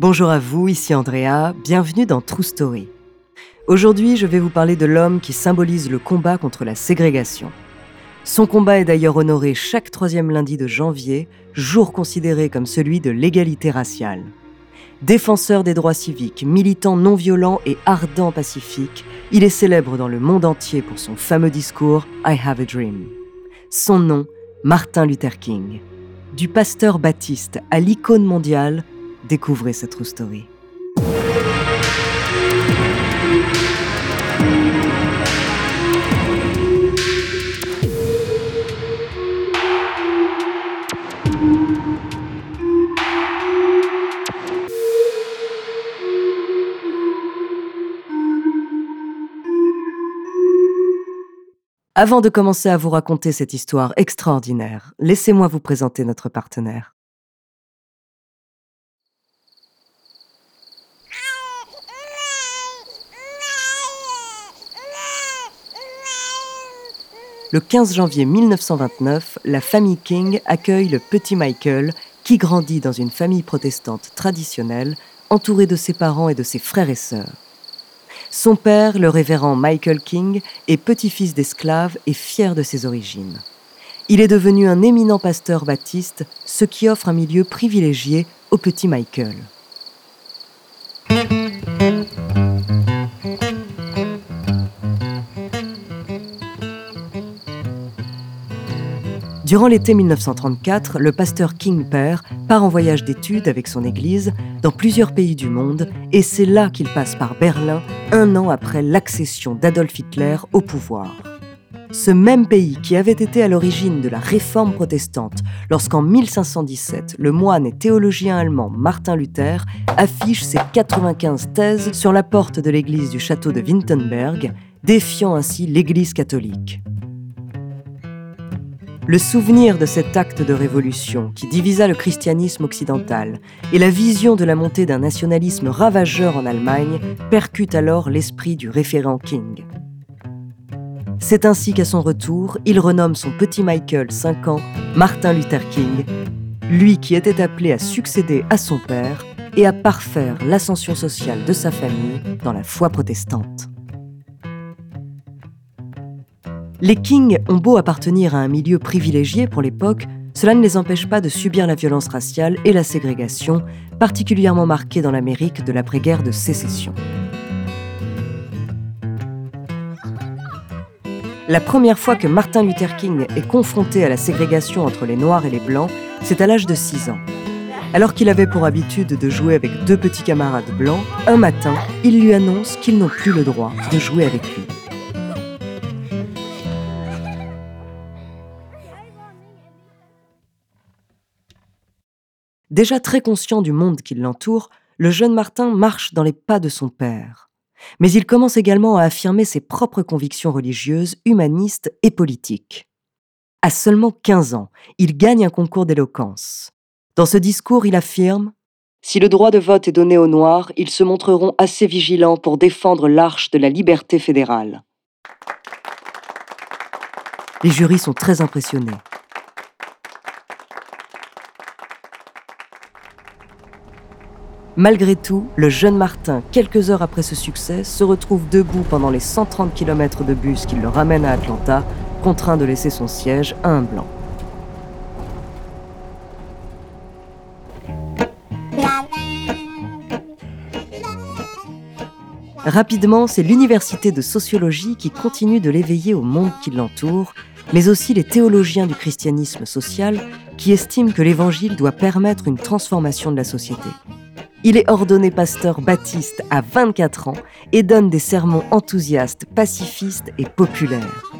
Bonjour à vous, ici Andrea, bienvenue dans True Story. Aujourd'hui, je vais vous parler de l'homme qui symbolise le combat contre la ségrégation. Son combat est d'ailleurs honoré chaque troisième lundi de janvier, jour considéré comme celui de l'égalité raciale. Défenseur des droits civiques, militant non violent et ardent pacifique, il est célèbre dans le monde entier pour son fameux discours I Have a Dream. Son nom, Martin Luther King. Du pasteur baptiste à l'icône mondiale, Découvrez cette true story. Avant de commencer à vous raconter cette histoire extraordinaire, laissez-moi vous présenter notre partenaire. Le 15 janvier 1929, la famille King accueille le petit Michael qui grandit dans une famille protestante traditionnelle, entouré de ses parents et de ses frères et sœurs. Son père, le révérend Michael King, est petit-fils d'esclaves et fier de ses origines. Il est devenu un éminent pasteur baptiste, ce qui offre un milieu privilégié au petit Michael. Durant l'été 1934, le pasteur King père part en voyage d'études avec son église dans plusieurs pays du monde et c'est là qu'il passe par Berlin un an après l'accession d'Adolf Hitler au pouvoir. Ce même pays qui avait été à l'origine de la réforme protestante lorsqu'en 1517 le moine et théologien allemand Martin Luther affiche ses 95 thèses sur la porte de l'église du château de Wittenberg, défiant ainsi l'église catholique. Le souvenir de cet acte de révolution qui divisa le christianisme occidental et la vision de la montée d'un nationalisme ravageur en Allemagne percutent alors l'esprit du référent King. C'est ainsi qu'à son retour, il renomme son petit Michael, 5 ans, Martin Luther King, lui qui était appelé à succéder à son père et à parfaire l'ascension sociale de sa famille dans la foi protestante. Les Kings ont beau appartenir à un milieu privilégié pour l'époque, cela ne les empêche pas de subir la violence raciale et la ségrégation, particulièrement marquée dans l'Amérique de l'après-guerre de sécession. La première fois que Martin Luther King est confronté à la ségrégation entre les Noirs et les Blancs, c'est à l'âge de 6 ans. Alors qu'il avait pour habitude de jouer avec deux petits camarades blancs, un matin, il lui annonce qu'ils n'ont plus le droit de jouer avec lui. Déjà très conscient du monde qui l'entoure, le jeune Martin marche dans les pas de son père. Mais il commence également à affirmer ses propres convictions religieuses, humanistes et politiques. À seulement 15 ans, il gagne un concours d'éloquence. Dans ce discours, il affirme Si le droit de vote est donné aux Noirs, ils se montreront assez vigilants pour défendre l'arche de la liberté fédérale. Les jurys sont très impressionnés. Malgré tout, le jeune Martin, quelques heures après ce succès, se retrouve debout pendant les 130 km de bus qui le ramènent à Atlanta, contraint de laisser son siège à un blanc. Rapidement, c'est l'université de sociologie qui continue de l'éveiller au monde qui l'entoure, mais aussi les théologiens du christianisme social qui estiment que l'Évangile doit permettre une transformation de la société. Il est ordonné pasteur baptiste à 24 ans et donne des sermons enthousiastes, pacifistes et populaires.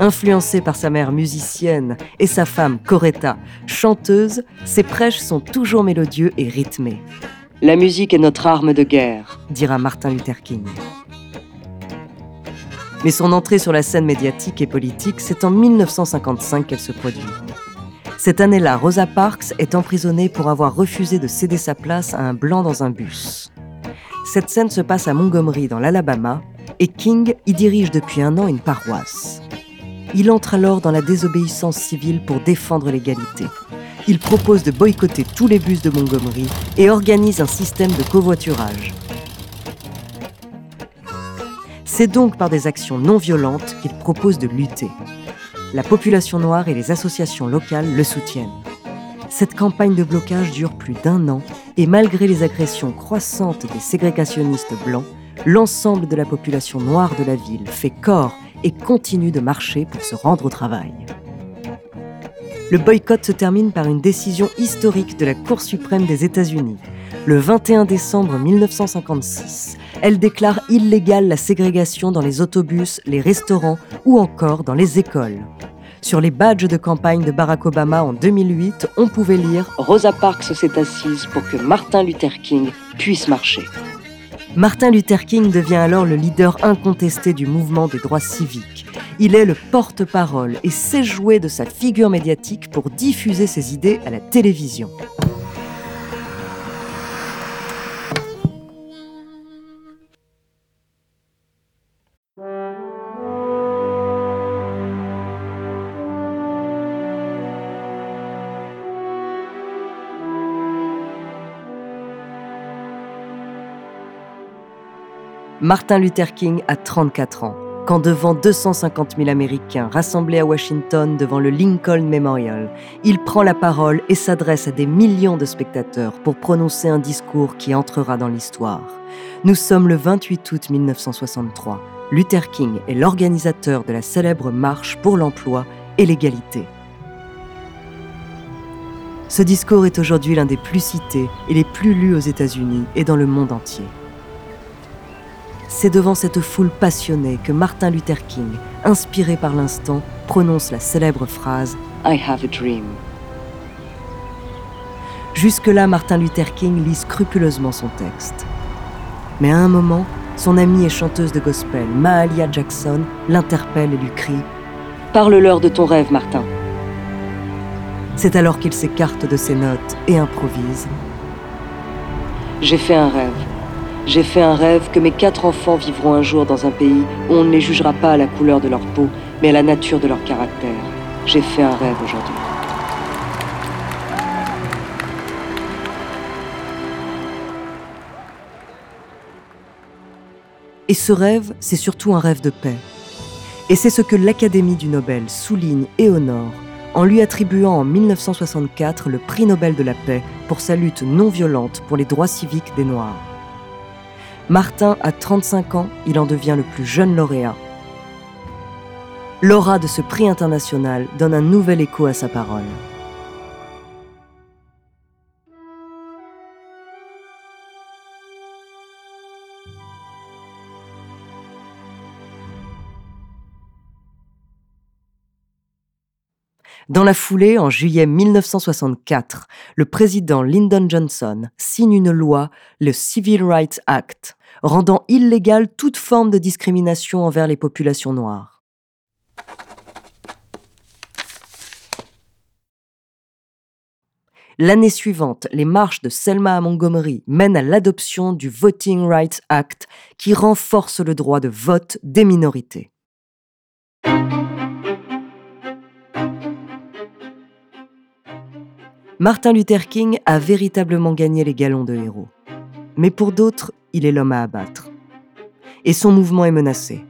Influencé par sa mère musicienne et sa femme Coretta, chanteuse, ses prêches sont toujours mélodieux et rythmés. La musique est notre arme de guerre, dira Martin Luther King. Mais son entrée sur la scène médiatique et politique, c'est en 1955 qu'elle se produit. Cette année-là, Rosa Parks est emprisonnée pour avoir refusé de céder sa place à un blanc dans un bus. Cette scène se passe à Montgomery, dans l'Alabama, et King y dirige depuis un an une paroisse. Il entre alors dans la désobéissance civile pour défendre l'égalité. il propose de boycotter tous les bus de Montgomery et organise un système de covoiturage. C'est donc par des actions non violentes qu'il propose de lutter. La population noire et les associations locales le soutiennent. Cette campagne de blocage dure plus d'un an et malgré les agressions croissantes des ségrégationnistes blancs, l'ensemble de la population noire de la ville fait corps et continue de marcher pour se rendre au travail. Le boycott se termine par une décision historique de la Cour suprême des États-Unis. Le 21 décembre 1956, elle déclare illégale la ségrégation dans les autobus, les restaurants ou encore dans les écoles. Sur les badges de campagne de Barack Obama en 2008, on pouvait lire Rosa Parks s'est assise pour que Martin Luther King puisse marcher. Martin Luther King devient alors le leader incontesté du mouvement des droits civiques. Il est le porte-parole et sait jouer de sa figure médiatique pour diffuser ses idées à la télévision. Martin Luther King a 34 ans, quand devant 250 000 Américains rassemblés à Washington devant le Lincoln Memorial, il prend la parole et s'adresse à des millions de spectateurs pour prononcer un discours qui entrera dans l'histoire. Nous sommes le 28 août 1963. Luther King est l'organisateur de la célèbre marche pour l'emploi et l'égalité. Ce discours est aujourd'hui l'un des plus cités et les plus lus aux États-Unis et dans le monde entier. C'est devant cette foule passionnée que Martin Luther King, inspiré par l'instant, prononce la célèbre phrase I have a dream. Jusque-là, Martin Luther King lit scrupuleusement son texte. Mais à un moment, son amie et chanteuse de gospel, Mahalia Jackson, l'interpelle et lui crie Parle-leur de ton rêve, Martin. C'est alors qu'il s'écarte de ses notes et improvise J'ai fait un rêve. J'ai fait un rêve que mes quatre enfants vivront un jour dans un pays où on ne les jugera pas à la couleur de leur peau, mais à la nature de leur caractère. J'ai fait un rêve aujourd'hui. Et ce rêve, c'est surtout un rêve de paix. Et c'est ce que l'Académie du Nobel souligne et honore en lui attribuant en 1964 le prix Nobel de la paix pour sa lutte non violente pour les droits civiques des Noirs. Martin a 35 ans, il en devient le plus jeune lauréat. L'aura de ce prix international donne un nouvel écho à sa parole. Dans la foulée, en juillet 1964, le président Lyndon Johnson signe une loi, le Civil Rights Act, rendant illégale toute forme de discrimination envers les populations noires. L'année suivante, les marches de Selma à Montgomery mènent à l'adoption du Voting Rights Act qui renforce le droit de vote des minorités. Martin Luther King a véritablement gagné les galons de héros. Mais pour d'autres, il est l'homme à abattre. Et son mouvement est menacé.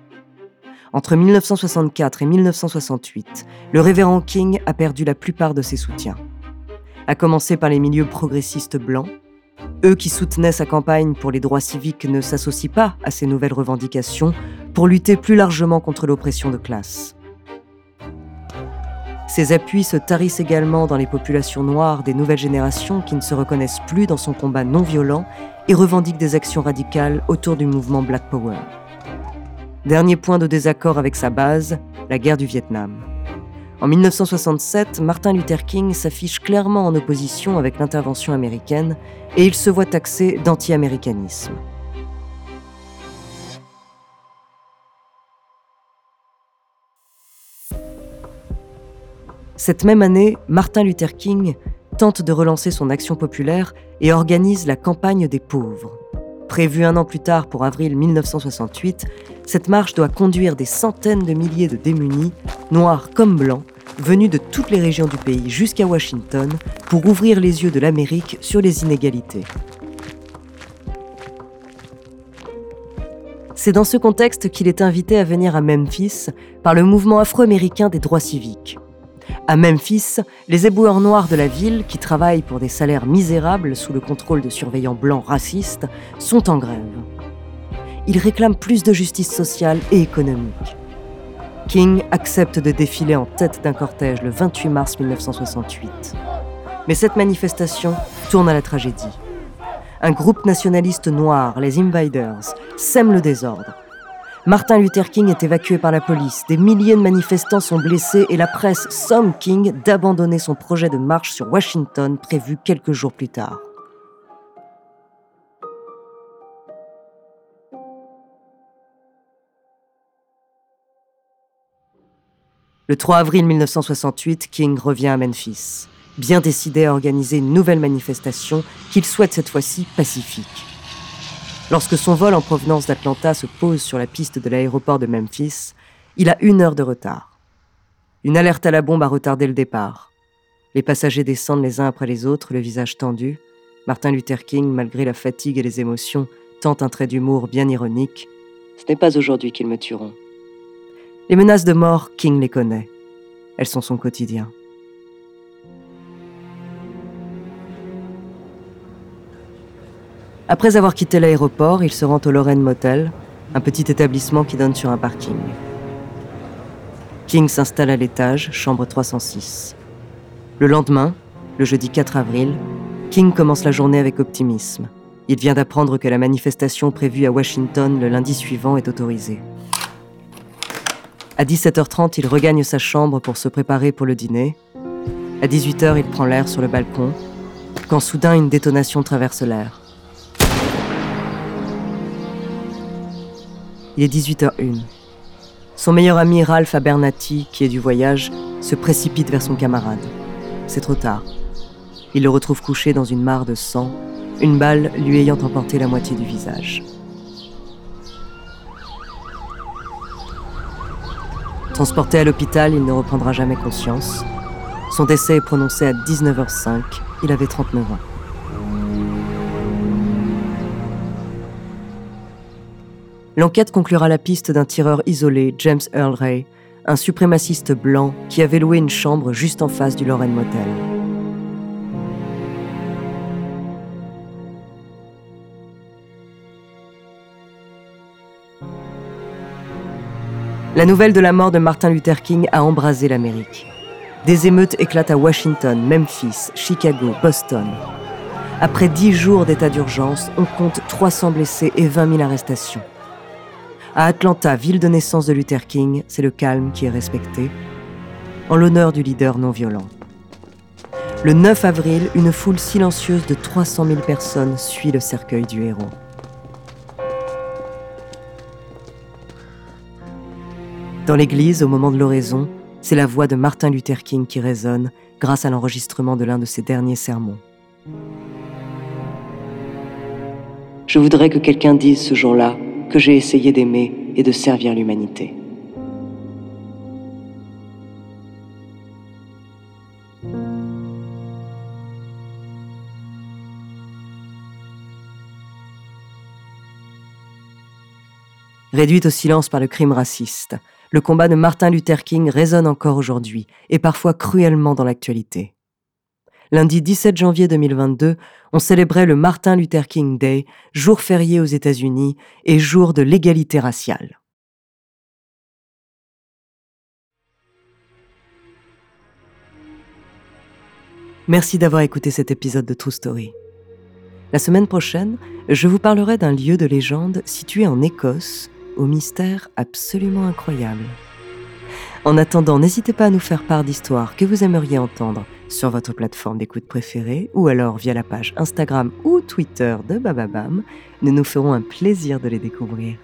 Entre 1964 et 1968, le révérend King a perdu la plupart de ses soutiens. À commencer par les milieux progressistes blancs, eux qui soutenaient sa campagne pour les droits civiques ne s'associent pas à ces nouvelles revendications pour lutter plus largement contre l'oppression de classe. Ses appuis se tarissent également dans les populations noires des nouvelles générations qui ne se reconnaissent plus dans son combat non violent et revendiquent des actions radicales autour du mouvement Black Power. Dernier point de désaccord avec sa base, la guerre du Vietnam. En 1967, Martin Luther King s'affiche clairement en opposition avec l'intervention américaine et il se voit taxé d'anti-américanisme. Cette même année, Martin Luther King tente de relancer son action populaire et organise la campagne des pauvres. Prévue un an plus tard pour avril 1968, cette marche doit conduire des centaines de milliers de démunis, noirs comme blancs, venus de toutes les régions du pays jusqu'à Washington pour ouvrir les yeux de l'Amérique sur les inégalités. C'est dans ce contexte qu'il est invité à venir à Memphis par le mouvement afro-américain des droits civiques. À Memphis, les éboueurs noirs de la ville, qui travaillent pour des salaires misérables sous le contrôle de surveillants blancs racistes, sont en grève. Ils réclament plus de justice sociale et économique. King accepte de défiler en tête d'un cortège le 28 mars 1968. Mais cette manifestation tourne à la tragédie un groupe nationaliste noir, les Invaders, sème le désordre. Martin Luther King est évacué par la police, des milliers de manifestants sont blessés et la presse somme King d'abandonner son projet de marche sur Washington prévu quelques jours plus tard. Le 3 avril 1968, King revient à Memphis bien décidé à organiser une nouvelle manifestation qu'il souhaite cette fois-ci pacifique. Lorsque son vol en provenance d'Atlanta se pose sur la piste de l'aéroport de Memphis, il a une heure de retard. Une alerte à la bombe a retardé le départ. Les passagers descendent les uns après les autres, le visage tendu. Martin Luther King, malgré la fatigue et les émotions, tente un trait d'humour bien ironique. Ce n'est pas aujourd'hui qu'ils me tueront. Les menaces de mort, King les connaît. Elles sont son quotidien. Après avoir quitté l'aéroport, il se rend au Lorraine Motel, un petit établissement qui donne sur un parking. King s'installe à l'étage, chambre 306. Le lendemain, le jeudi 4 avril, King commence la journée avec optimisme. Il vient d'apprendre que la manifestation prévue à Washington le lundi suivant est autorisée. À 17h30, il regagne sa chambre pour se préparer pour le dîner. À 18h, il prend l'air sur le balcon, quand soudain une détonation traverse l'air. Il est 18h01. Son meilleur ami Ralph Abernathy, qui est du voyage, se précipite vers son camarade. C'est trop tard. Il le retrouve couché dans une mare de sang, une balle lui ayant emporté la moitié du visage. Transporté à l'hôpital, il ne reprendra jamais conscience. Son décès est prononcé à 19h05. Il avait 39 ans. L'enquête conclura la piste d'un tireur isolé, James Earl Ray, un suprémaciste blanc qui avait loué une chambre juste en face du Lorraine Motel. La nouvelle de la mort de Martin Luther King a embrasé l'Amérique. Des émeutes éclatent à Washington, Memphis, Chicago, Boston. Après dix jours d'état d'urgence, on compte 300 blessés et 20 000 arrestations. À Atlanta, ville de naissance de Luther King, c'est le calme qui est respecté, en l'honneur du leader non violent. Le 9 avril, une foule silencieuse de 300 000 personnes suit le cercueil du héros. Dans l'église, au moment de l'oraison, c'est la voix de Martin Luther King qui résonne grâce à l'enregistrement de l'un de ses derniers sermons. Je voudrais que quelqu'un dise ce jour-là que j'ai essayé d'aimer et de servir l'humanité. Réduite au silence par le crime raciste, le combat de Martin Luther King résonne encore aujourd'hui et parfois cruellement dans l'actualité. Lundi 17 janvier 2022, on célébrait le Martin Luther King Day, jour férié aux États-Unis et jour de l'égalité raciale. Merci d'avoir écouté cet épisode de True Story. La semaine prochaine, je vous parlerai d'un lieu de légende situé en Écosse, au mystère absolument incroyable. En attendant, n'hésitez pas à nous faire part d'histoires que vous aimeriez entendre sur votre plateforme d'écoute préférée ou alors via la page Instagram ou Twitter de Bababam. Nous nous ferons un plaisir de les découvrir.